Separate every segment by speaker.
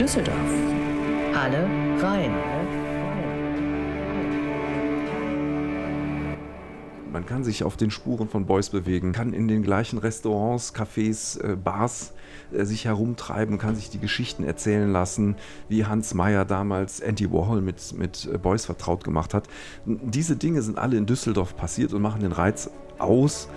Speaker 1: Düsseldorf. Alle rein.
Speaker 2: Man kann sich auf den Spuren von Beuys bewegen, kann in den gleichen Restaurants, Cafés, äh, Bars äh, sich herumtreiben, kann sich die Geschichten erzählen lassen, wie Hans Meyer damals Andy Warhol mit, mit äh, Beuys vertraut gemacht hat. Diese Dinge sind alle in Düsseldorf passiert und machen den Reiz aus.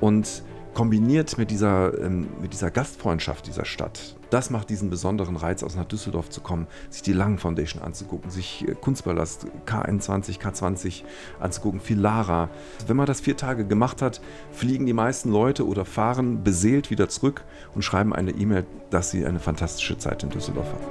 Speaker 2: Und kombiniert mit dieser, ähm, mit dieser Gastfreundschaft dieser Stadt, das macht diesen besonderen Reiz, aus nach Düsseldorf zu kommen, sich die Langen Foundation anzugucken, sich äh, Kunstballast K21, K20 anzugucken, viel Lara. Wenn man das vier Tage gemacht hat, fliegen die meisten Leute oder fahren beseelt wieder zurück und schreiben eine E-Mail, dass sie eine fantastische Zeit in Düsseldorf hatten.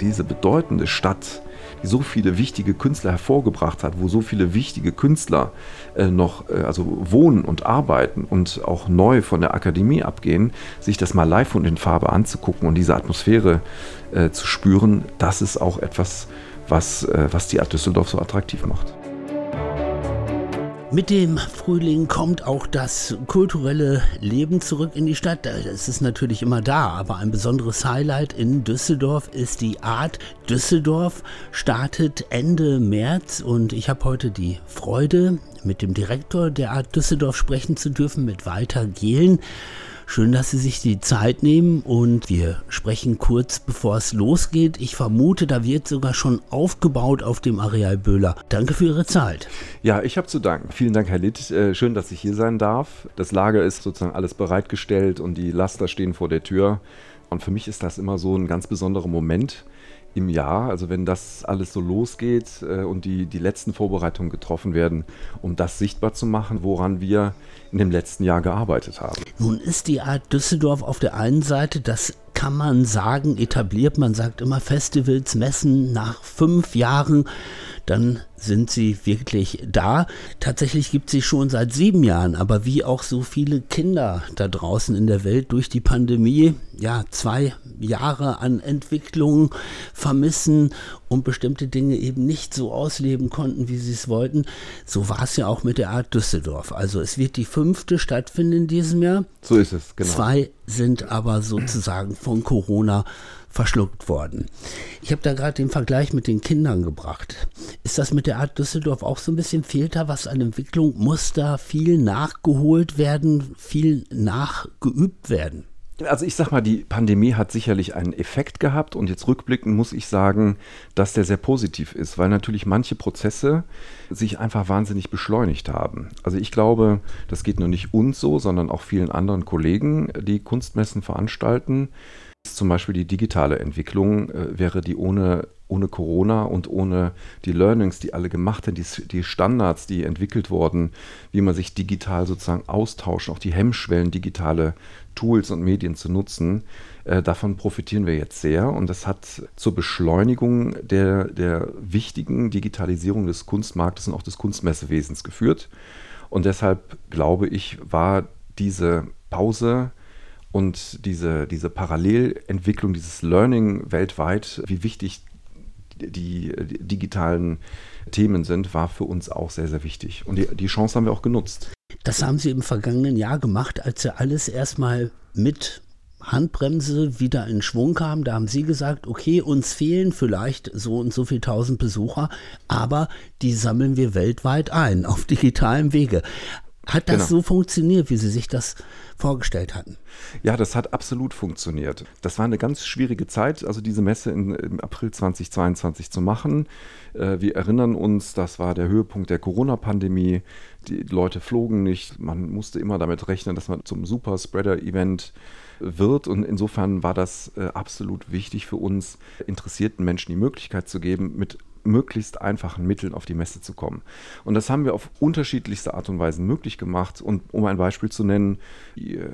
Speaker 2: Diese bedeutende Stadt so viele wichtige Künstler hervorgebracht hat, wo so viele wichtige Künstler äh, noch äh, also wohnen und arbeiten und auch neu von der Akademie abgehen, sich das mal live und in Farbe anzugucken und diese Atmosphäre äh, zu spüren, das ist auch etwas, was, äh, was die Art Düsseldorf so attraktiv macht.
Speaker 3: Mit dem Frühling kommt auch das kulturelle Leben zurück in die Stadt. Es ist natürlich immer da, aber ein besonderes Highlight in Düsseldorf ist die Art Düsseldorf. Startet Ende März und ich habe heute die Freude, mit dem Direktor der Art Düsseldorf sprechen zu dürfen, mit Walter Gehlen. Schön, dass Sie sich die Zeit nehmen und wir sprechen kurz bevor es losgeht. Ich vermute, da wird sogar schon aufgebaut auf dem Areal Böhler. Danke für Ihre Zeit.
Speaker 2: Ja, ich habe zu danken. Vielen Dank, Herr Litt. Äh, schön, dass ich hier sein darf. Das Lager ist sozusagen alles bereitgestellt und die Laster stehen vor der Tür. Und für mich ist das immer so ein ganz besonderer Moment im Jahr, also wenn das alles so losgeht äh, und die, die letzten Vorbereitungen getroffen werden, um das sichtbar zu machen, woran wir in dem letzten Jahr gearbeitet haben.
Speaker 3: Nun ist die Art Düsseldorf auf der einen Seite, das kann man sagen, etabliert. Man sagt immer Festivals, Messen nach fünf Jahren dann sind sie wirklich da. Tatsächlich gibt sie schon seit sieben Jahren, aber wie auch so viele Kinder da draußen in der Welt durch die Pandemie, ja, zwei Jahre an Entwicklung vermissen und bestimmte Dinge eben nicht so ausleben konnten, wie sie es wollten. So war es ja auch mit der Art Düsseldorf. Also es wird die fünfte stattfinden in diesem Jahr.
Speaker 2: So ist es,
Speaker 3: genau. Zwei sind aber sozusagen von Corona verschluckt worden. Ich habe da gerade den Vergleich mit den Kindern gebracht. Ist das mit der Art Düsseldorf auch so ein bisschen fehlt was an Entwicklung? Muss da viel nachgeholt werden, viel nachgeübt werden?
Speaker 2: Also ich sag mal, die Pandemie hat sicherlich einen Effekt gehabt und jetzt rückblickend muss ich sagen, dass der sehr positiv ist, weil natürlich manche Prozesse sich einfach wahnsinnig beschleunigt haben. Also ich glaube, das geht nur nicht uns so, sondern auch vielen anderen Kollegen, die Kunstmessen veranstalten. Zum Beispiel die digitale Entwicklung äh, wäre die ohne, ohne Corona und ohne die Learnings, die alle gemacht haben, die, die, Standards, die entwickelt wurden, wie man sich digital sozusagen austauscht, auch die Hemmschwellen, digitale Tools und Medien zu nutzen, äh, davon profitieren wir jetzt sehr. Und das hat zur Beschleunigung der, der wichtigen Digitalisierung des Kunstmarktes und auch des Kunstmessewesens geführt. Und deshalb glaube ich, war diese Pause und diese, diese Parallelentwicklung, dieses Learning weltweit, wie wichtig die, die, digitalen Themen sind, war für uns auch sehr, sehr wichtig. Und die, die Chance haben wir auch genutzt.
Speaker 3: Das haben Sie im vergangenen Jahr gemacht, als Sie alles erstmal mit Handbremse wieder in Schwung kam. Da haben Sie gesagt, okay, uns fehlen vielleicht so und so viel tausend Besucher, aber die sammeln wir weltweit ein auf digitalem Wege. Hat das genau. so funktioniert, wie Sie sich das vorgestellt hatten?
Speaker 2: Ja, das hat absolut funktioniert. Das war eine ganz schwierige Zeit, also diese Messe in, im April 2022 zu machen. Äh, wir erinnern uns, das war der Höhepunkt der Corona-Pandemie. Die Leute flogen nicht. Man musste immer damit rechnen, dass man zum Super-Spreader-Event wird. Und insofern war das äh, absolut wichtig für uns, interessierten Menschen die Möglichkeit zu geben, mit möglichst einfachen Mitteln auf die Messe zu kommen. Und das haben wir auf unterschiedlichste Art und Weise möglich gemacht. Und um ein Beispiel zu nennen, die äh,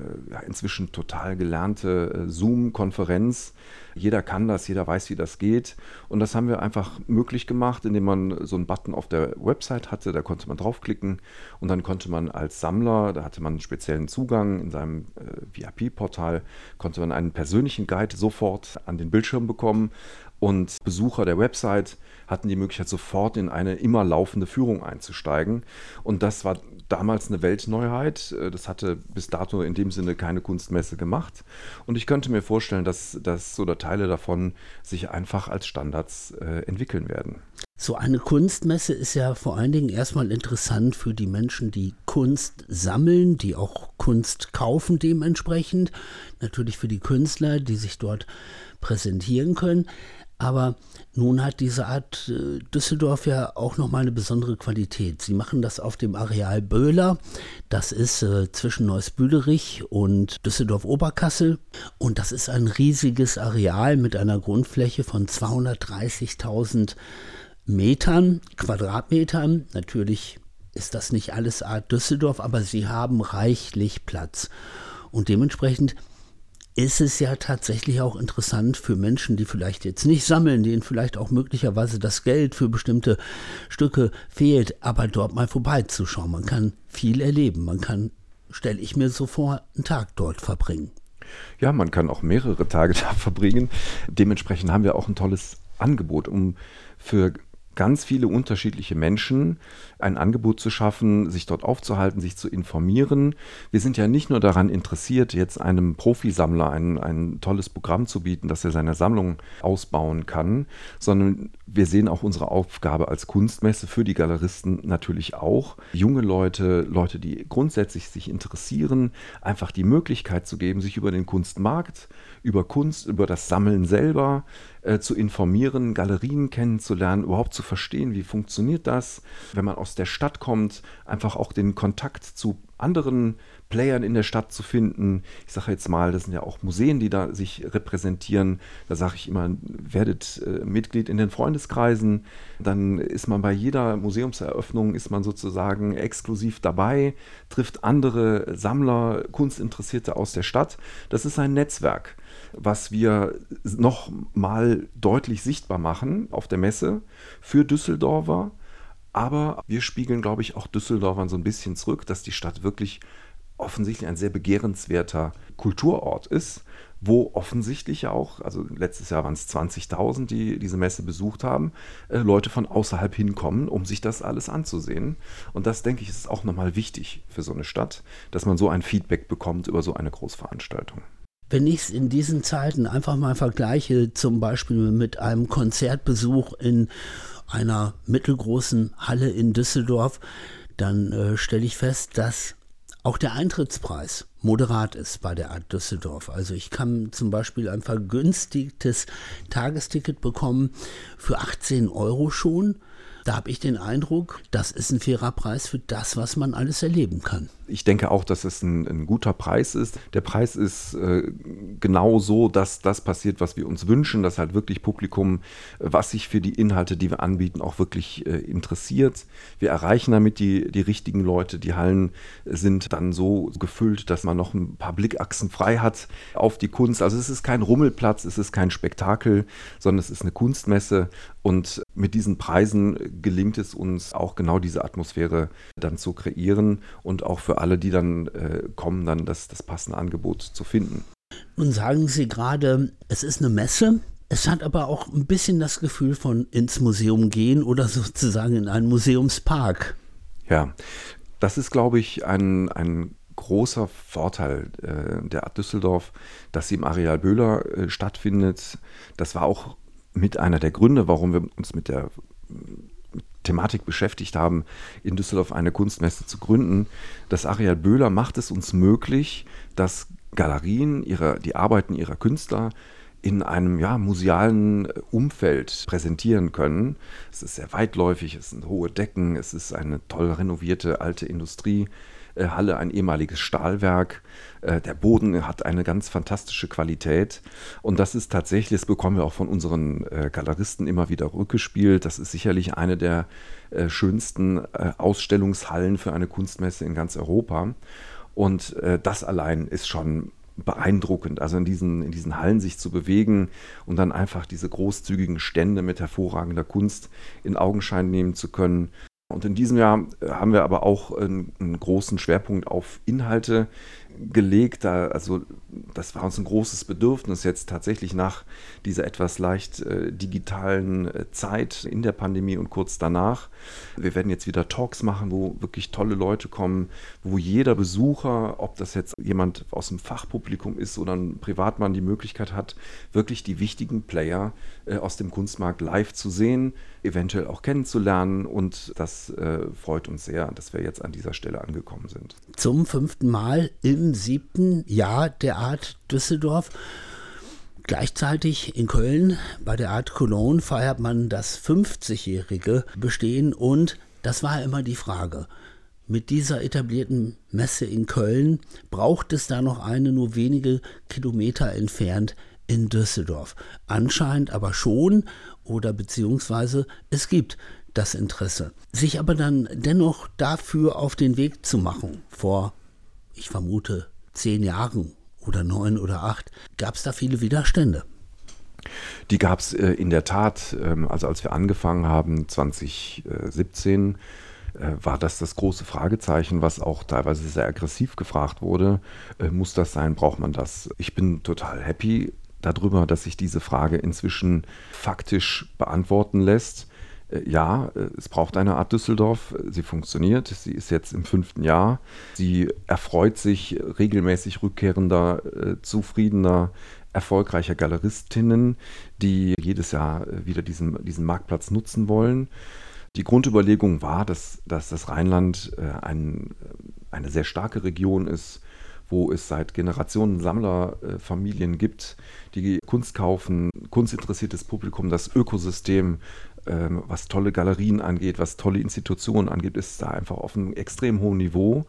Speaker 2: inzwischen total gelernte äh, Zoom-Konferenz jeder kann das, jeder weiß, wie das geht. Und das haben wir einfach möglich gemacht, indem man so einen Button auf der Website hatte, da konnte man draufklicken und dann konnte man als Sammler, da hatte man einen speziellen Zugang in seinem äh, VIP-Portal, konnte man einen persönlichen Guide sofort an den Bildschirm bekommen Und Besucher der Website hatten die Möglichkeit, sofort in eine immer laufende Führung einzusteigen. Und das war damals eine Weltneuheit. Äh, das hatte bis dato in dem Sinne keine Kunstmesse gemacht. Und ich könnte mir vorstellen, dass, dass oder Teile davon sich einfach als Standards äh, entwickeln werden.
Speaker 3: So eine Kunstmesse ist ja vor allen Dingen erstmal interessant für die Menschen, die Kunst sammeln, die auch Kunst kaufen dementsprechend. Natürlich für die Künstler, die sich dort präsentieren können. Aber nun hat diese Art äh, Düsseldorf ja auch nochmal eine besondere Qualität. Sie machen das auf dem Areal Böhler. Das ist äh, zwischen Neusbüderich und Düsseldorf-Oberkassel. Und das ist ein riesiges Areal mit einer Grundfläche von 230.000 Metern, Quadratmetern. Natürlich ist das nicht alles Art Düsseldorf, aber sie haben reichlich Platz. Und dementsprechend ist es ja tatsächlich auch interessant für Menschen, die vielleicht jetzt nicht sammeln, denen vielleicht auch möglicherweise das Geld für bestimmte Stücke fehlt, aber dort mal vorbeizuschauen. Man kann viel erleben. Man kann, stelle ich mir so vor, einen Tag dort verbringen.
Speaker 2: Ja, man kann auch mehrere Tage da verbringen. Dementsprechend haben wir auch ein tolles Angebot, um für ganz viele unterschiedliche Menschen ein Angebot zu schaffen, sich dort aufzuhalten, sich zu informieren. Wir sind ja nicht nur daran interessiert, jetzt einem Profisammler ein, ein tolles Programm zu bieten, dass er seine Sammlung ausbauen kann, sondern wir sehen auch unsere Aufgabe als Kunstmesse für die Galeristen natürlich auch, junge Leute, Leute, die grundsätzlich sich interessieren, einfach die Möglichkeit zu geben, sich über den Kunstmarkt, über Kunst, über das Sammeln selber äh, zu informieren, Galerien kennenzulernen, überhaupt zu verstehen, wie funktioniert das, wenn man aus der Stadt kommt, einfach auch den Kontakt zu anderen Playern in der Stadt zu finden. Ich sage jetzt mal, das sind ja auch Museen, die da sich repräsentieren. Da sage ich immer, werdet äh, Mitglied in den Freundeskreisen. Dann ist man bei jeder Museumseröffnung, ist man sozusagen exklusiv dabei, trifft andere Sammler, Kunstinteressierte aus der Stadt. Das ist ein Netzwerk was wir noch mal deutlich sichtbar machen auf der Messe für Düsseldorfer. Aber wir spiegeln, glaube ich, auch Düsseldorfern so ein bisschen zurück, dass die Stadt wirklich offensichtlich ein sehr begehrenswerter Kulturort ist, wo offensichtlich auch, also letztes Jahr waren es 20.000, die diese Messe besucht haben, äh, Leute von außerhalb hinkommen, um sich das alles anzusehen. Und das, denke ich, ist auch nochmal wichtig für so eine Stadt, dass man so ein Feedback bekommt über so eine Großveranstaltung.
Speaker 3: Wenn ich es in diesen Zeiten einfach mal vergleiche, zum Beispiel mit einem Konzertbesuch in einer mittelgroßen Halle in Düsseldorf, dann äh, stelle ich fest, dass auch der Eintrittspreis moderat ist bei der Art Düsseldorf. Also ich kann zum Beispiel ein vergünstigtes Tagesticket bekommen für 18 Euro schon. Da habe ich den Eindruck, das ist ein fairer Preis für das, was man alles erleben kann
Speaker 2: ich denke auch, dass es ein, ein guter Preis ist. Der Preis ist äh, genau so, dass das passiert, was wir uns wünschen, dass halt wirklich Publikum, was sich für die Inhalte, die wir anbieten, auch wirklich äh, interessiert. Wir erreichen damit die, die richtigen Leute. Die Hallen sind dann so gefüllt, dass man noch ein paar Blickachsen frei hat auf die Kunst. Also es ist kein Rummelplatz, es ist kein Spektakel, sondern es ist eine Kunstmesse. Und mit diesen Preisen gelingt es uns auch genau diese Atmosphäre dann zu kreieren und auch für alle, die dann äh, kommen, dann das, das passende Angebot zu finden.
Speaker 3: Nun sagen Sie gerade, es ist eine Messe. Es hat aber auch ein bisschen das Gefühl von ins Museum gehen oder sozusagen in einen Museumspark.
Speaker 2: Ja, das ist, glaube ich, ein, ein großer Vorteil äh, der Art Düsseldorf, dass sie im Areal Böhler äh, stattfindet. Das war auch mit einer der Gründe, warum wir uns mit der Thematik beschäftigt haben, in Düsseldorf eine Kunstmesse zu gründen. Das Areal Böhler macht es uns möglich, dass Galerien ihre, die Arbeiten ihrer Künstler in einem ja, musealen Umfeld präsentieren können. Es ist sehr weitläufig, es sind hohe Decken, es ist eine toll renovierte alte Industrie. Äh, Halle ein ehemaliges Stahlwerk. Äh, der Boden hat eine ganz fantastische Qualität. Und das ist tatsächlich, das bekommen wir auch von unseren äh, Galeristen immer wieder rückgespielt. Das ist sicherlich eine der schönsten Ausstellungshallen für eine Kunstmesse in ganz Europa. Und das allein ist schon beeindruckend, also in diesen, in diesen Hallen sich zu bewegen und dann einfach diese großzügigen Stände mit hervorragender Kunst in Augenschein nehmen zu können. Und in diesem Jahr äh, haben wir aber auch einen, einen, großen Schwerpunkt auf Inhalte gelegt. Da, also das war uns ein großes Bedürfnis jetzt tatsächlich nach dieser etwas leicht äh, digitalen äh, Zeit in der Pandemie und kurz danach. Wir werden jetzt wieder Talks machen, wo wirklich tolle Leute kommen, wo jeder Besucher, ob das jetzt jemand aus dem Fachpublikum ist oder ein Privatmann, die Möglichkeit hat, wirklich die wichtigen Player äh, aus dem Kunstmarkt live zu sehen, eventuell auch kennenzulernen und das äh, freut uns sehr, dass wir jetzt an dieser Stelle angekommen sind.
Speaker 3: Zum fünften Mal im siebten Jahr der Art Düsseldorf. Gleichzeitig in Köln bei der Art Cologne feiert man das 50-jährige Bestehen und das war immer die Frage. Mit dieser etablierten Messe in Köln braucht es da noch eine nur wenige Kilometer entfernt in Düsseldorf. Anscheinend aber schon oder beziehungsweise es gibt das Interesse. Sich aber dann dennoch dafür auf den Weg zu machen, vor, ich vermute, zehn Jahren oder neun oder acht, gab es da viele Widerstände.
Speaker 2: Die gab es äh, in der Tat, ähm, also als wir angefangen haben, 2017, äh, war das das große Fragezeichen, was auch teilweise sehr aggressiv gefragt wurde. Äh, muss das sein? Braucht man das? Ich bin total happy darüber, dass sich diese Frage inzwischen faktisch beantworten lässt. Äh, ja, äh, es braucht eine Art Düsseldorf. Sie funktioniert. Sie ist jetzt im fünften Jahr. Sie erfreut sich regelmäßig rückkehrender, äh, zufriedener, erfolgreicher Galeristinnen, die jedes Jahr wieder diesen, diesen Marktplatz nutzen wollen. Die Grundüberlegung war, dass, dass das Rheinland ein, eine sehr starke Region ist, wo es seit Generationen Sammlerfamilien gibt, die Kunst kaufen, kunstinteressiertes Publikum, das Ökosystem, ähm, was tolle Galerien angeht, was tolle Institutionen angeht, ist da einfach auf einem extrem hohen Niveau.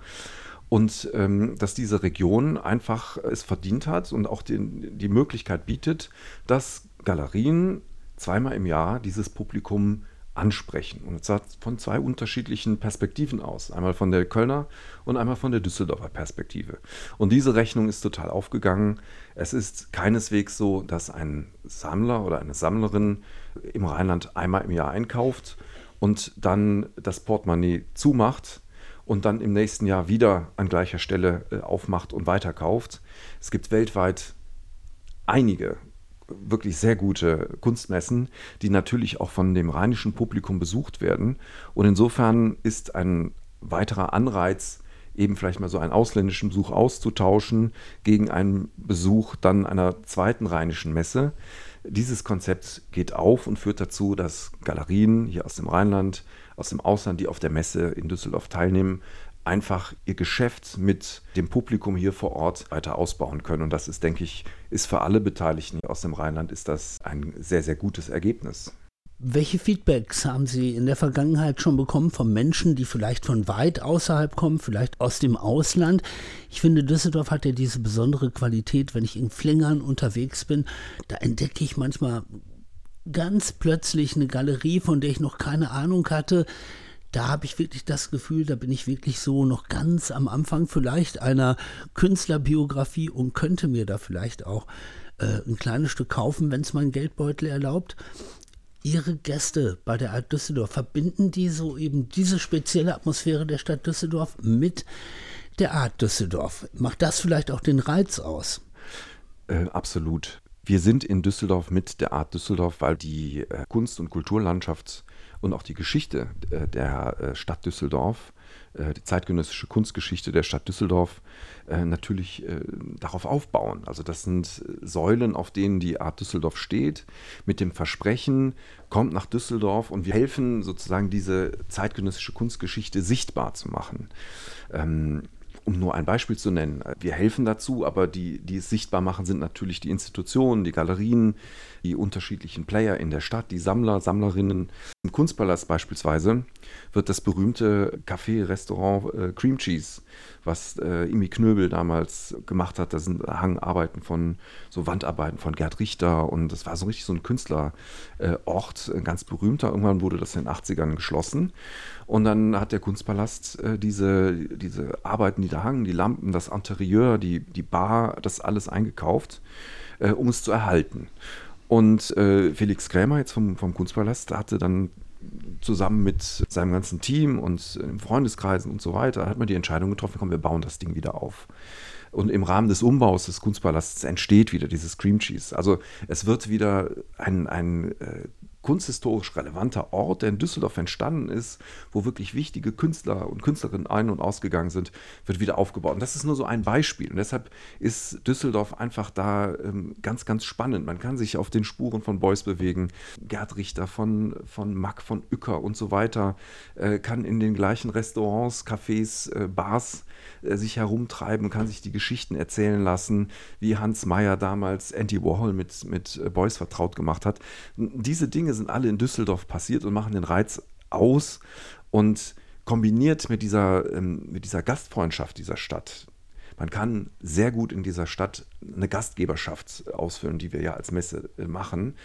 Speaker 2: Und ähm, dass diese Region einfach es verdient hat und auch den, die Möglichkeit bietet, dass Galerien zweimal im Jahr dieses Publikum ansprechen. Und zwar von zwei unterschiedlichen Perspektiven aus. Einmal von der Kölner und einmal von der Düsseldorfer Perspektive. Und diese Rechnung ist total aufgegangen. Es ist keineswegs so, dass ein Sammler oder eine Sammlerin im Rheinland einmal im Jahr einkauft und dann das Portemonnaie zumacht und dann im nächsten Jahr wieder an gleicher Stelle äh, aufmacht und weiterkauft. Es gibt weltweit einige wirklich sehr gute Kunstmessen, die natürlich auch von dem rheinischen Publikum besucht werden. Und insofern ist ein weiterer Anreiz, eben vielleicht mal so einen ausländischen Besuch auszutauschen gegen einen Besuch dann einer zweiten rheinischen Messe. Dieses Konzept geht auf und führt dazu, dass Galerien hier aus dem Rheinland, aus dem Ausland, die auf der Messe in Düsseldorf teilnehmen, einfach ihr Geschäft mit dem Publikum hier vor Ort weiter ausbauen können. Und das ist, denke ich, ist für alle Beteiligten aus dem Rheinland ist das ein sehr, sehr gutes Ergebnis.
Speaker 3: Welche Feedbacks haben Sie in der Vergangenheit schon bekommen von Menschen, die vielleicht von weit außerhalb kommen, vielleicht aus dem Ausland? Ich finde, Düsseldorf hat ja diese besondere Qualität, wenn ich in Flingern unterwegs bin, da entdecke ich manchmal ganz plötzlich eine Galerie, von der ich noch keine Ahnung hatte da habe ich wirklich das Gefühl, da bin ich wirklich so noch ganz am Anfang vielleicht einer Künstlerbiografie und könnte mir da vielleicht auch äh, ein kleines Stück kaufen, wenn es mein Geldbeutel erlaubt. Ihre Gäste bei der Art Düsseldorf verbinden die so eben diese spezielle Atmosphäre der Stadt Düsseldorf mit der Art Düsseldorf. Macht das vielleicht auch den Reiz aus?
Speaker 2: Äh, absolut. Wir sind in Düsseldorf mit der Art Düsseldorf, weil die äh, Kunst- und Kulturlandschaft und auch die Geschichte äh, der äh, Stadt Düsseldorf, äh, die zeitgenössische Kunstgeschichte der Stadt Düsseldorf natürlich darauf aufbauen. Also das sind Säulen, auf denen die Art Düsseldorf steht, mit dem Versprechen, kommt nach Düsseldorf und wir helfen sozusagen diese zeitgenössische Kunstgeschichte sichtbar zu machen. Ähm, um nur ein Beispiel zu nennen, wir helfen dazu, aber die, die es sichtbar machen, sind natürlich die Institutionen, die Galerien, die unterschiedlichen Player in der Stadt, die Sammler, Sammlerinnen. Im Kunstpalast beispielsweise wird das berühmte Café-Restaurant äh, Cream Cheese, was äh, Imi Knöbel damals gemacht hat, da sind Hangarbeiten von, so Wandarbeiten von Gerd Richter und das war so richtig so ein Künstlerort, äh, ein ganz berühmter. Irgendwann wurde das in den 80ern geschlossen und dann hat der Kunstpalast äh, diese, diese Arbeiten, die da hangen, die Lampen, das Interieur, die, die Bar, das alles eingekauft, äh, um es zu erhalten. Und äh, Felix Krämer jetzt vom, vom Kunstpalast hatte dann zusammen mit seinem ganzen Team und im Freundeskreisen und so weiter, hat man die Entscheidung getroffen, komm, wir bauen das Ding wieder auf. Und im Rahmen des Umbaus des Kunstpalasts entsteht wieder dieses Cream Cheese. Also es wird wieder ein, ein äh, kunsthistorisch relevanter Ort, der in Düsseldorf entstanden ist, wo wirklich wichtige Künstler und Künstlerinnen ein- und ausgegangen sind, wird wieder aufgebaut. Und das ist nur so ein Beispiel. Und deshalb ist Düsseldorf einfach da ähm, ganz, ganz spannend. Man kann sich auf den Spuren von Beuys bewegen, Gerd Richter, von, von Mack, von Uecker und so weiter, äh, kann in den gleichen Restaurants, Cafés, äh, Bars äh, sich herumtreiben, kann sich die Geschichten erzählen lassen, wie Hans Meyer damals Andy Warhol mit, mit äh, Beuys vertraut gemacht hat. Diese Dinge sind alle in Düsseldorf passiert und machen den Reiz aus und kombiniert mit dieser, ähm, mit dieser Gastfreundschaft dieser Stadt. Man kann sehr gut in dieser Stadt eine Gastgeberschaft ausfüllen, die wir ja als Messe äh, machen.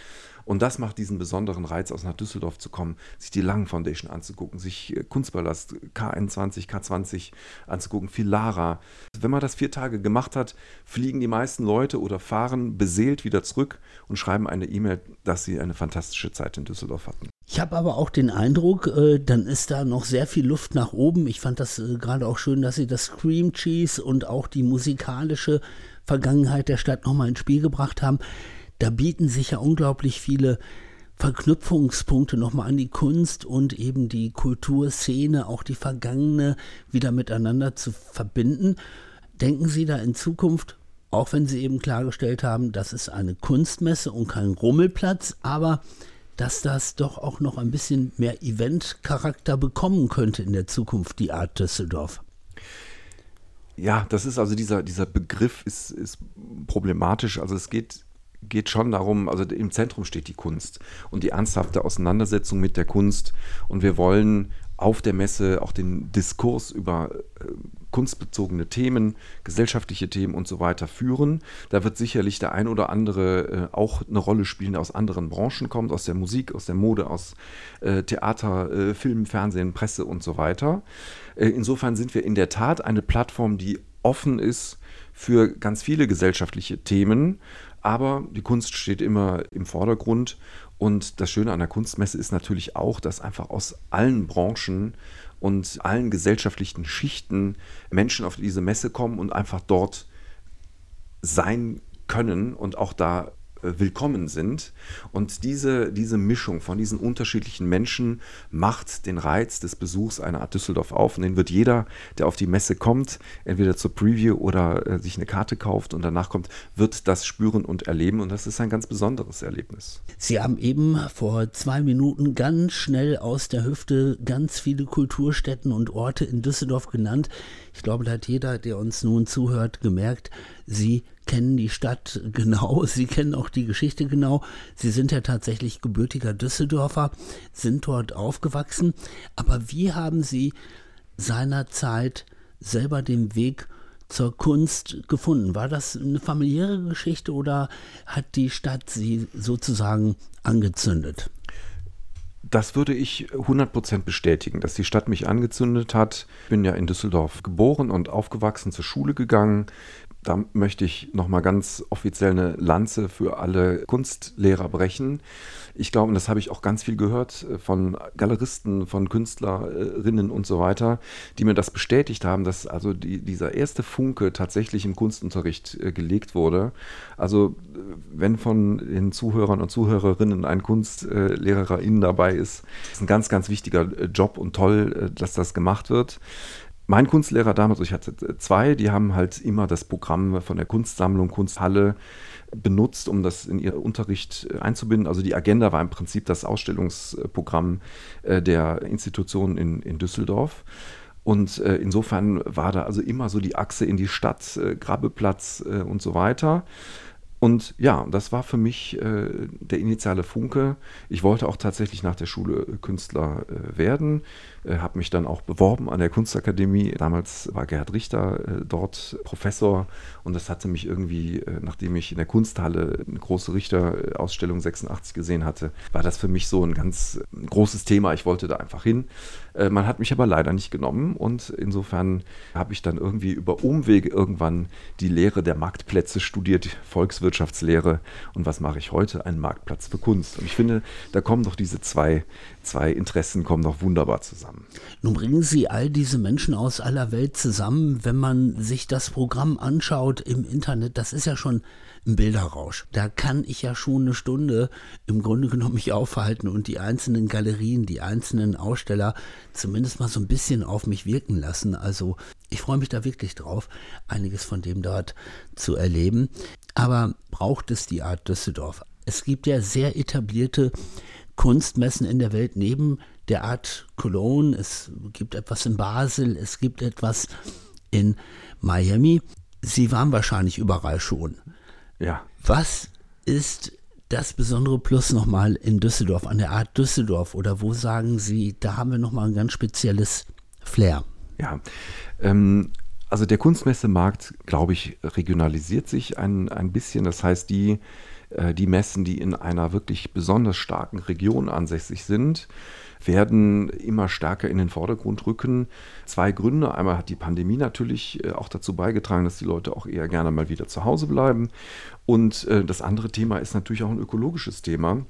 Speaker 2: Und das macht diesen besonderen Reiz, aus nach Düsseldorf zu kommen, sich die Langen Foundation anzugucken, sich Kunstpalast K21, K20 anzugucken, Filara. Wenn man das vier Tage gemacht hat, fliegen die meisten Leute oder fahren beseelt wieder zurück und schreiben eine E-Mail, dass sie eine fantastische Zeit in Düsseldorf hatten.
Speaker 3: Ich habe aber auch den Eindruck, äh, dann ist da noch sehr viel Luft nach oben. Ich fand das äh, gerade auch schön, dass Sie das Cream Cheese und auch die musikalische Vergangenheit der Stadt nochmal ins Spiel gebracht haben da bieten sich ja unglaublich viele Verknüpfungspunkte nochmal an die Kunst und eben die Kulturszene, auch die vergangene, wieder miteinander zu verbinden. Denken Sie da in Zukunft, auch wenn Sie eben klargestellt haben, das ist eine Kunstmesse und kein Rummelplatz, aber dass das doch auch noch ein bisschen mehr Eventcharakter bekommen könnte in der Zukunft, die Art Düsseldorf?
Speaker 2: Ja, das ist also dieser, dieser Begriff ist, ist problematisch. Also es geht geht schon darum, also im Zentrum steht die Kunst und die ernsthafte Auseinandersetzung mit der Kunst. Und wir wollen auf der Messe auch den Diskurs über äh, kunstbezogene Themen, gesellschaftliche Themen und so weiter führen. Da wird sicherlich der ein oder andere äh, auch eine Rolle spielen, der aus anderen Branchen kommt, aus der Musik, aus der Mode, aus äh, Theater, äh, Film, Fernsehen, Presse und so weiter. Äh, insofern sind wir in der Tat eine Plattform, die offen ist für ganz viele gesellschaftliche Themen, aber die Kunst steht immer im Vordergrund. Und das Schöne an der Kunstmesse ist natürlich auch, dass einfach aus allen Branchen und allen gesellschaftlichen Schichten Menschen auf diese Messe kommen und einfach dort sein können und auch da willkommen sind. Und diese, diese Mischung von diesen unterschiedlichen Menschen macht den Reiz des Besuchs einer Art Düsseldorf auf. Und den wird jeder, der auf die Messe kommt, entweder zur Preview oder äh, sich eine Karte kauft und danach kommt, wird das spüren und erleben. Und das ist ein ganz besonderes Erlebnis.
Speaker 3: Sie haben eben vor zwei Minuten ganz schnell aus der Hüfte ganz viele Kulturstätten und Orte in Düsseldorf genannt. Ich glaube, da hat jeder, der uns nun zuhört, gemerkt, Sie kennen die Stadt genau, Sie kennen auch die Geschichte genau. Sie sind ja tatsächlich gebürtiger Düsseldorfer, sind dort aufgewachsen. Aber wie haben Sie seinerzeit selber den Weg zur Kunst gefunden? War das eine familiäre Geschichte oder hat die Stadt Sie sozusagen angezündet?
Speaker 2: Das würde ich 100% bestätigen, dass die Stadt mich angezündet hat. Ich bin ja in Düsseldorf geboren und aufgewachsen, zur Schule gegangen, da möchte ich nochmal ganz offiziell eine Lanze für alle Kunstlehrer brechen. Ich glaube, und das habe ich auch ganz viel gehört äh, von Galeristen, von Künstlerinnen und so weiter, die mir das bestätigt haben, dass also die, dieser erste Funke tatsächlich im Kunstunterricht äh, gelegt wurde. Also äh, wenn von den Zuhörern und Zuhörerinnen ein Kunstlehrerin dabei ist, ist ein ganz, ganz wichtiger Job und toll, dass das gemacht wird mein Kunstlehrer damals, ich hatte zwei, die haben halt immer das Programm von der Kunstsammlung, Kunsthalle benutzt, um das in ihr Unterricht äh, einzubinden. Also die Agenda war im Prinzip das Ausstellungsprogramm äh, der Institution in, in Düsseldorf. Und äh, insofern war da also immer so die Achse in die Stadt, äh, Grabbeplatz und so weiter. Und ja, das war für mich der initiale Funke. Ich wollte auch tatsächlich nach der Schule Künstler werden, äh, habe mich dann auch beworben an der Kunstakademie. Damals war Gerhard Richter äh, dort Professor und das hatte mich irgendwie, äh, nachdem ich in der Kunsthalle eine große Richterausstellung 86 gesehen hatte, war das für mich so ein ganz großes Thema. Ich wollte da einfach hin. Äh, man hat mich aber leider nicht genommen und insofern habe ich dann irgendwie über Umwege irgendwann die Lehre der Marktplätze studiert, Volkswirtschaft Betriebswirtschaftslehre und was mache ich heute? Ein Marktplatz für Kunst. Und ich finde, da kommen doch diese zwei, zwei Interessen kommen doch wunderbar zusammen.
Speaker 3: Nun bringen Sie all diese Menschen aus aller Welt zusammen, wenn man sich das Programm anschaut im Internet, das ist ja schon ein Bilderrausch. Da kann ich ja schon eine Stunde im Grunde genommen mich aufhalten und die einzelnen Galerien, die einzelnen Aussteller zumindest mal so ein bisschen auf mich wirken lassen. Also ich freue mich da wirklich drauf, einiges von dem dort zu erleben. Aber braucht es die Art Düsseldorf? Es gibt ja sehr etablierte Kunstmessen in der Welt neben der Art Cologne. Es gibt etwas in Basel, es gibt etwas in Miami. Sie waren wahrscheinlich überall schon.
Speaker 2: Ja.
Speaker 3: Was ist das besondere Plus nochmal in Düsseldorf, an der Art Düsseldorf? Oder wo sagen Sie, da haben wir nochmal ein ganz spezielles Flair?
Speaker 2: Ja, ähm, also der Kunstmessemarkt, glaube ich, regionalisiert sich ein, ein bisschen. Das heißt, die, die Messen, die in einer wirklich besonders starken Region ansässig sind, werden immer stärker in den Vordergrund rücken. Zwei Gründe. Einmal hat die Pandemie natürlich äh, auch dazu beigetragen, dass die Leute auch eher gerne mal wieder zu Hause bleiben. Und äh, das andere Thema ist natürlich auch ein ökologisches Thema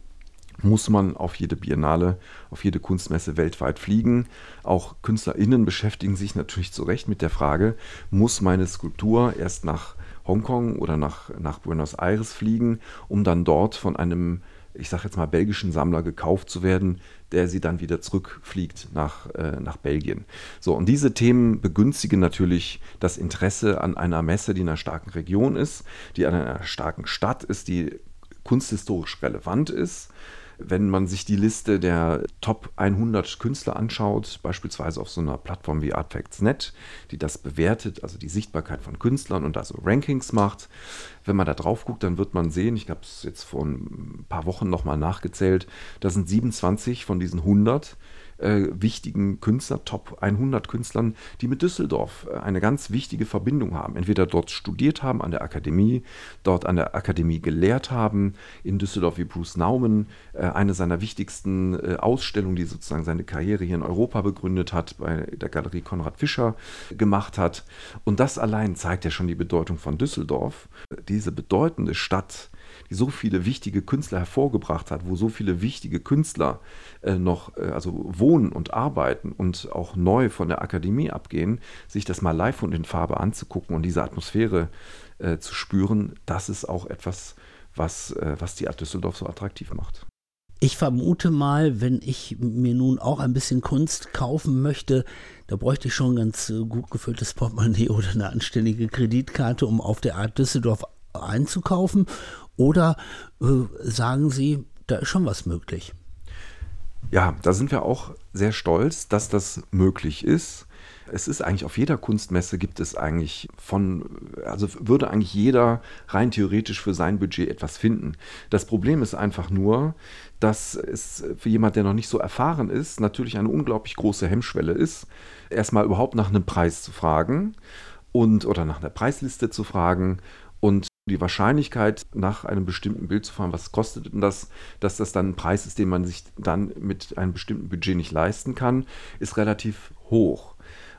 Speaker 2: muss man auf jede Biennale, auf jede Kunstmesse weltweit fliegen. Auch KünstlerInnen beschäftigen sich natürlich zu Recht mit der Frage, muss meine Skulptur erst nach Hongkong oder nach, nach Buenos Aires fliegen, um dann dort von einem ich sage jetzt mal, belgischen Sammler gekauft zu werden, der sie dann wieder zurückfliegt nach, äh, nach Belgien. So, und diese Themen begünstigen natürlich das Interesse an einer Messe, die in einer starken Region ist, die an einer starken Stadt ist, die kunsthistorisch relevant ist wenn man sich die Liste der Top 100 Künstler anschaut, beispielsweise auf so einer Plattform wie Artfacts.net, die das bewertet, also die Sichtbarkeit von Künstlern und da so Rankings macht, wenn man da drauf guckt, dann wird man sehen, ich habe es jetzt vor ein paar Wochen nochmal nachgezählt, da sind 27 von diesen 100 äh, wichtigen Künstler, Top 100 Künstlern, die mit Düsseldorf äh, eine ganz wichtige Verbindung haben. Entweder dort studiert haben an der Akademie, dort an der Akademie gelehrt haben, in Düsseldorf wie Bruce Nauman, äh, eine seiner wichtigsten äh, Ausstellungen, die sozusagen seine Karriere hier in Europa begründet hat, bei der Galerie Konrad Fischer gemacht hat. Und das allein zeigt ja schon die Bedeutung von Düsseldorf. Diese bedeutende Stadt die so viele wichtige Künstler hervorgebracht hat, wo so viele wichtige Künstler äh, noch äh, also wohnen und arbeiten und auch neu von der Akademie abgehen, sich das mal live und in Farbe anzugucken und diese Atmosphäre äh, zu spüren, das ist auch etwas, was, äh, was die Art Düsseldorf so attraktiv macht.
Speaker 3: Ich vermute mal, wenn ich mir nun auch ein bisschen Kunst kaufen möchte, da bräuchte ich schon ein ganz äh, gut gefülltes Portemonnaie oder eine anständige Kreditkarte, um auf der Art Düsseldorf einzukaufen. Oder äh, sagen Sie, da ist schon was möglich?
Speaker 2: Ja, da sind wir auch sehr stolz, dass das möglich ist. Es ist eigentlich auf jeder Kunstmesse gibt es eigentlich von, also würde eigentlich jeder rein theoretisch für sein Budget etwas finden. Das Problem ist einfach nur, dass es für jemand, der noch nicht so erfahren ist, natürlich eine unglaublich große Hemmschwelle ist, erstmal überhaupt nach einem Preis zu fragen und oder nach einer Preisliste zu fragen und die Wahrscheinlichkeit, nach einem bestimmten Bild zu fahren, was kostet denn das, dass das dann ein Preis ist, den man sich dann mit einem bestimmten Budget nicht leisten kann, ist relativ hoch.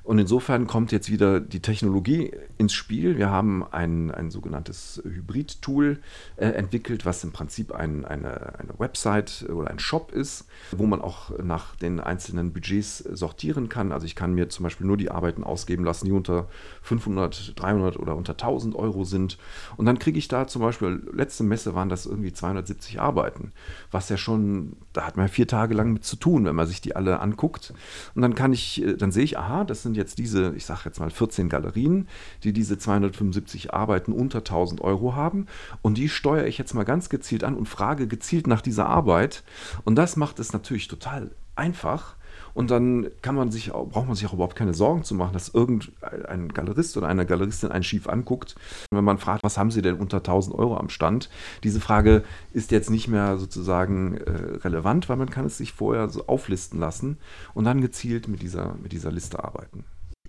Speaker 2: Und insofern kommt jetzt wieder die Technologie ins Spiel. Wir haben ein, ein sogenanntes Hybrid-Tool äh, entwickelt, was im Prinzip ein, eine, eine Website oder ein Shop ist, wo man auch nach den einzelnen Budgets sortieren kann. Also ich kann mir zum Beispiel nur die Arbeiten ausgeben lassen, die unter 500, 300 oder unter 1000 Euro sind. Und dann kriege ich da zum Beispiel, letzte Messe waren das irgendwie 270 Arbeiten, was ja schon, da hat man vier Tage lang mit zu tun, wenn man sich die alle anguckt. Und dann kann ich, äh, dann sehe ich, aha, das sind jetzt diese, ich sage jetzt mal 14 Galerien, die diese 275 Arbeiten unter 1000 Euro haben. Und die steuere ich jetzt mal ganz gezielt an und frage gezielt nach dieser Arbeit. Und das macht es natürlich total einfach, und dann kann man sich, braucht man sich auch überhaupt keine Sorgen zu machen, dass irgendein Galerist oder eine Galeristin einen schief anguckt. Wenn man fragt, was haben Sie denn unter 1000 Euro am Stand? Diese Frage ist jetzt nicht mehr sozusagen äh, relevant, weil man kann es sich vorher so auflisten lassen und dann gezielt mit dieser, mit dieser Liste arbeiten.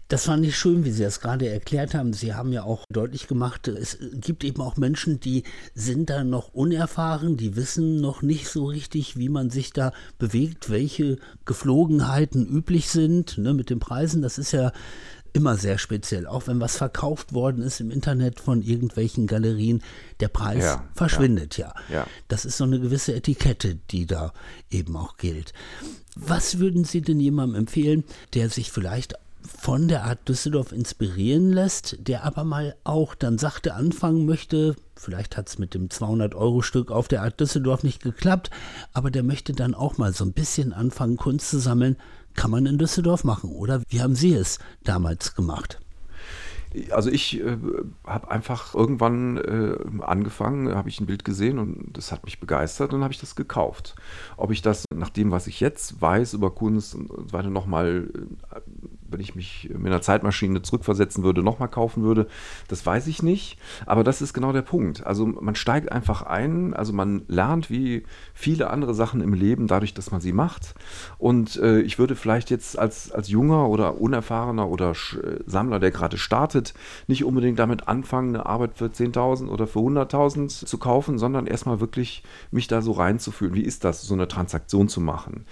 Speaker 3: Das fand ich schön, wie Sie das gerade erklärt haben. Sie haben ja auch deutlich gemacht, es gibt eben auch Menschen, die sind da noch unerfahren, die wissen noch nicht so richtig, wie man sich da bewegt, welche Geflogenheiten üblich sind ne, mit den Preisen. Das ist ja immer sehr speziell. Auch wenn was verkauft worden ist im Internet von irgendwelchen Galerien, der Preis
Speaker 2: Ja,
Speaker 3: verschwindet ja.
Speaker 2: Ja.
Speaker 3: Das ist so eine gewisse Etikette, die da eben auch gilt. Was würden Sie denn jemandem empfehlen, der sich vielleicht von der Art Düsseldorf inspirieren lässt, der aber mal auch dann sachte anfangen möchte, vielleicht hat es mit dem 200-Euro-Stück auf der Art Düsseldorf nicht geklappt, aber der möchte dann auch mal so ein bisschen anfangen, Kunst zu sammeln, kann man in Düsseldorf machen, oder? Wie haben Sie es damals gemacht?
Speaker 2: Also ich äh, habe einfach irgendwann äh, angefangen, habe ich ein Bild gesehen und das hat mich begeistert und habe ich das gekauft. Ob ich das nach dem, was ich jetzt weiß über Kunst und so weiter nochmal, äh, wenn ich mich mit einer Zeitmaschine zurückversetzen würde, nochmal kaufen würde, das weiß ich nicht. Aber das ist genau der Punkt. Also man steigt einfach ein, also man lernt wie viele andere Sachen im Leben dadurch, dass man sie macht. Und äh, ich würde vielleicht jetzt als, als junger oder unerfahrener oder Sammler, der gerade startet, nicht unbedingt damit anfangen, eine Arbeit für 10.000 oder für 100.000 zu kaufen, sondern erstmal wirklich mich da so reinzufühlen. Wie ist das, so eine Transaktion zu machen?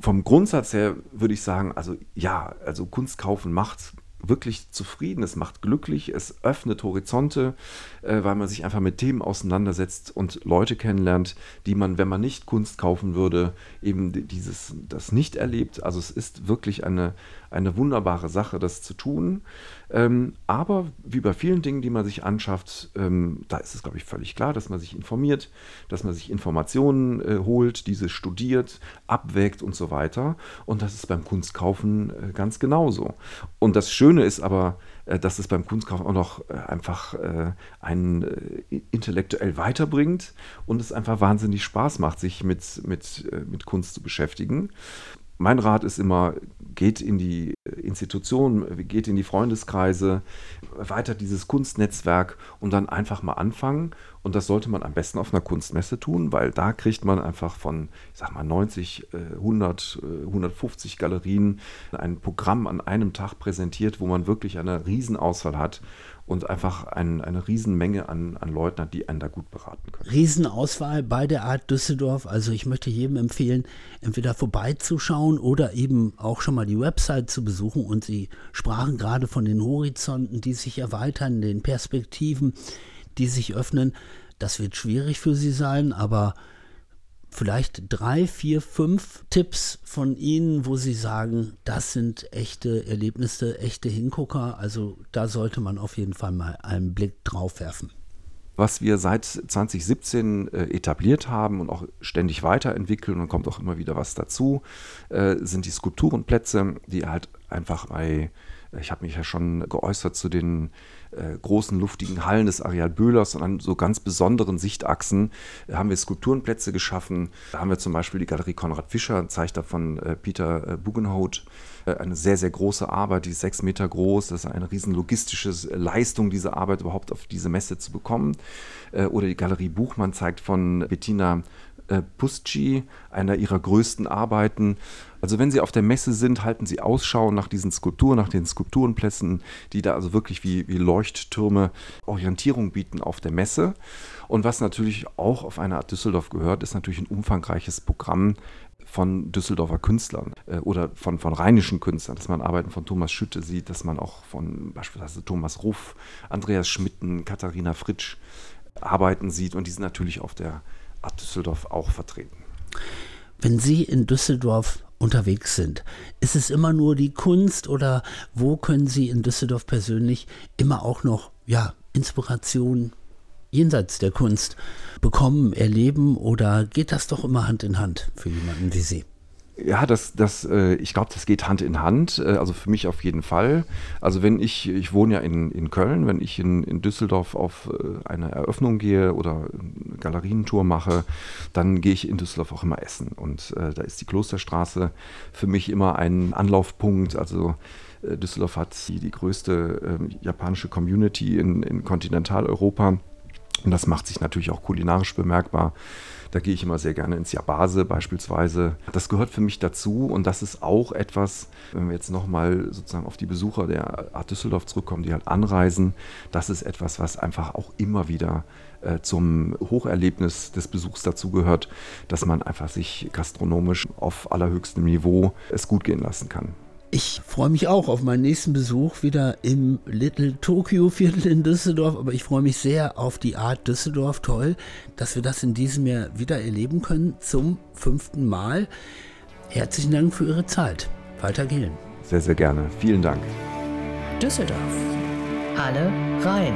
Speaker 2: Vom Grundsatz her würde ich sagen, also ja, also Kunst kaufen macht wirklich zufrieden, es macht glücklich, es öffnet Horizonte, äh, weil man sich einfach mit Themen auseinandersetzt und Leute kennenlernt, die man, wenn man nicht Kunst kaufen würde, eben di- dieses, das nicht erlebt. Also es ist wirklich eine, eine wunderbare Sache, das zu tun. Ähm, aber wie bei vielen Dingen, die man sich anschafft, ähm, da ist es, glaube ich, völlig klar, dass man sich informiert, dass man sich Informationen äh, holt, diese studiert, abwägt und so weiter. Und das ist beim Kunstkaufen äh, ganz genauso. Und das Schöne ist aber, äh, dass es beim Kunstkaufen auch noch äh, einfach äh, einen äh, intellektuell weiterbringt und es einfach wahnsinnig Spaß macht, sich mit, mit, mit Kunst zu beschäftigen. Mein Rat ist immer, geht in die Institutionen, geht in die Freundeskreise, erweitert dieses Kunstnetzwerk und dann einfach mal anfangen. Und das sollte man am besten auf einer Kunstmesse tun, weil da kriegt man einfach von, ich sag mal, 90, äh, 100, äh, 150 Galerien ein Programm an einem Tag präsentiert, wo man wirklich eine Riesenauswahl hat und einfach ein, eine Riesenmenge an, an Leuten hat, die einen da gut beraten können.
Speaker 3: Riesenauswahl bei der Art Düsseldorf. Also ich möchte jedem empfehlen, entweder vorbeizuschauen oder eben auch schon mal die Website zu besuchen. Und Sie sprachen gerade von den Horizonten, die sich erweitern, den Perspektiven, die sich öffnen. Das wird schwierig für Sie sein, aber vielleicht drei, vier, fünf Tipps von Ihnen, wo Sie sagen, das sind echte Erlebnisse, echte Hingucker. Also da sollte man auf jeden Fall mal einen Blick drauf werfen.
Speaker 2: was wir seit 2017 äh, etabliert haben und auch ständig weiterentwickeln und kommt auch immer wieder was dazu, äh, sind die Skulpturenplätze, die halt einfach bei, ich habe mich ja schon geäußert zu den äh, großen luftigen Hallen des Areal Böhlers und an so ganz besonderen Sichtachsen äh, haben wir Skulpturenplätze geschaffen. Da haben wir zum Beispiel die Galerie Konrad Fischer, zeigt davon äh, Peter äh, Bugenhout, äh, eine sehr, sehr große Arbeit, die ist sechs Meter groß. Das ist eine riesen logistische Leistung, diese Arbeit überhaupt auf diese Messe zu bekommen. Äh, Oder die Galerie Buchmann zeigt von Bettina Pusci, einer ihrer größten Arbeiten. Also wenn Sie auf der Messe sind, halten Sie Ausschau nach diesen Skulpturen, nach den Skulpturenplätzen, die da also wirklich wie, wie Leuchttürme Orientierung bieten auf der Messe. Und was natürlich auch auf eine Art Düsseldorf gehört, ist natürlich ein umfangreiches Programm von Düsseldorfer Künstlern äh, oder von, von rheinischen Künstlern, dass man Arbeiten von Thomas Schütte sieht, dass man auch von beispielsweise Thomas Ruff, Andreas Schmitten, Katharina Fritsch Arbeiten sieht und die sind natürlich auf der Art Düsseldorf auch vertreten.
Speaker 3: Wenn Sie in Düsseldorf unterwegs sind, ist es immer nur die Kunst oder wo können Sie in Düsseldorf persönlich immer auch noch ja, Inspiration jenseits der Kunst bekommen, erleben oder geht das doch immer Hand in Hand für jemanden wie Sie?
Speaker 2: Ja, das, das, äh, ich glaube, das geht Hand in Hand. Äh, also für mich auf jeden Fall. Also wenn ich, ich wohne ja in, in Köln, wenn ich in, in Düsseldorf auf äh, eine Eröffnung gehe oder eine Galerientour mache, dann gehe ich in Düsseldorf auch immer essen. Und da ist die Klosterstraße für mich immer ein Anlaufpunkt. Also Düsseldorf hat die, die größte äh, japanische Community in, in Kontinentaleuropa. Und das macht sich natürlich auch kulinarisch bemerkbar. Da gehe ich immer sehr gerne ins Yabase beispielsweise. Das gehört für mich dazu und das ist auch etwas, wenn wir jetzt nochmal sozusagen auf die Besucher der Art Düsseldorf zurückkommen, die halt anreisen, das ist etwas, was einfach auch immer wieder äh, zum Hocherlebnis des Besuchs dazugehört, dass man einfach sich gastronomisch auf allerhöchstem Niveau es gut gehen lassen kann.
Speaker 3: Ich freue mich auch auf meinen nächsten Besuch wieder im Little Tokyo Viertel in Düsseldorf, aber ich freue mich sehr auf die Art Düsseldorf. Toll, dass wir das in diesem Jahr wieder erleben können, zum fünften Mal. Herzlichen Dank für Ihre Zeit. Walter Gehlen.
Speaker 2: Sehr, sehr gerne. Vielen Dank.
Speaker 1: Düsseldorf. Alle rein.